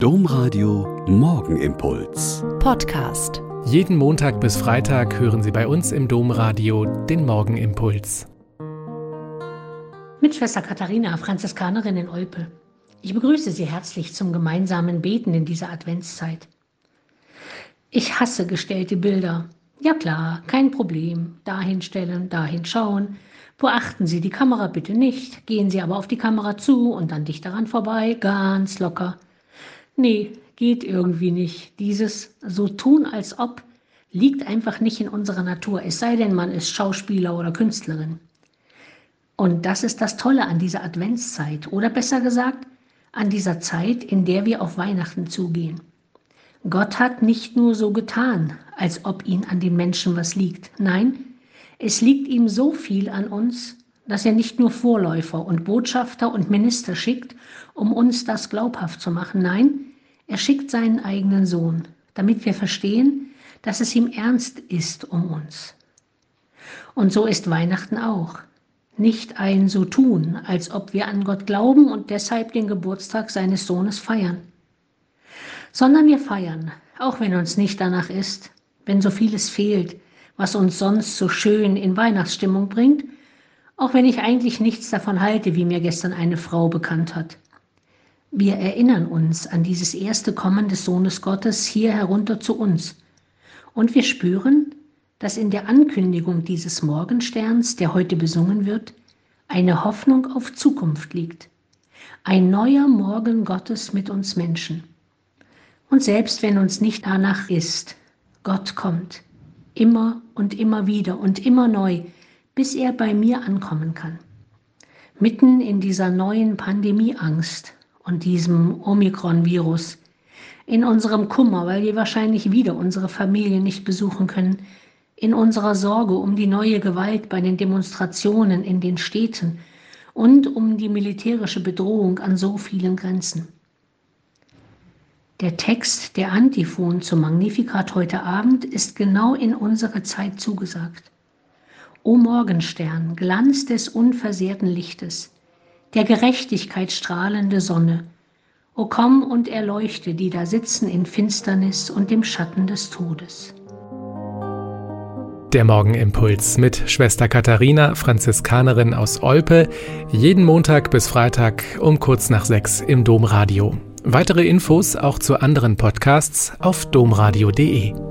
Domradio Morgenimpuls. Podcast. Jeden Montag bis Freitag hören Sie bei uns im Domradio den Morgenimpuls. Mit Schwester Katharina, Franziskanerin in Olpe. Ich begrüße Sie herzlich zum gemeinsamen Beten in dieser Adventszeit. Ich hasse gestellte Bilder. Ja klar, kein Problem. Dahin stellen, dahin schauen. Beachten Sie die Kamera bitte nicht. Gehen Sie aber auf die Kamera zu und dann dicht daran vorbei, ganz locker. Nee, geht irgendwie nicht. Dieses so tun, als ob, liegt einfach nicht in unserer Natur, es sei denn, man ist Schauspieler oder Künstlerin. Und das ist das Tolle an dieser Adventszeit oder besser gesagt, an dieser Zeit, in der wir auf Weihnachten zugehen. Gott hat nicht nur so getan, als ob ihn an den Menschen was liegt. Nein, es liegt ihm so viel an uns, dass er nicht nur Vorläufer und Botschafter und Minister schickt, um uns das glaubhaft zu machen. Nein, er schickt seinen eigenen Sohn, damit wir verstehen, dass es ihm ernst ist um uns. Und so ist Weihnachten auch. Nicht ein so tun, als ob wir an Gott glauben und deshalb den Geburtstag seines Sohnes feiern, sondern wir feiern, auch wenn uns nicht danach ist, wenn so vieles fehlt, was uns sonst so schön in Weihnachtsstimmung bringt, auch wenn ich eigentlich nichts davon halte, wie mir gestern eine Frau bekannt hat. Wir erinnern uns an dieses erste Kommen des Sohnes Gottes hier herunter zu uns. Und wir spüren, dass in der Ankündigung dieses Morgensterns, der heute besungen wird, eine Hoffnung auf Zukunft liegt. Ein neuer Morgen Gottes mit uns Menschen. Und selbst wenn uns nicht danach ist, Gott kommt, immer und immer wieder und immer neu, bis er bei mir ankommen kann. Mitten in dieser neuen Pandemieangst und diesem Omikron-Virus, in unserem Kummer, weil wir wahrscheinlich wieder unsere Familie nicht besuchen können, in unserer Sorge um die neue Gewalt bei den Demonstrationen in den Städten und um die militärische Bedrohung an so vielen Grenzen. Der Text der Antiphon zum Magnificat heute Abend ist genau in unsere Zeit zugesagt. O Morgenstern, Glanz des unversehrten Lichtes, der Gerechtigkeit strahlende Sonne. O komm und erleuchte, die da sitzen in Finsternis und im Schatten des Todes. Der Morgenimpuls mit Schwester Katharina, Franziskanerin aus Olpe, jeden Montag bis Freitag um kurz nach sechs im Domradio. Weitere Infos auch zu anderen Podcasts auf domradio.de.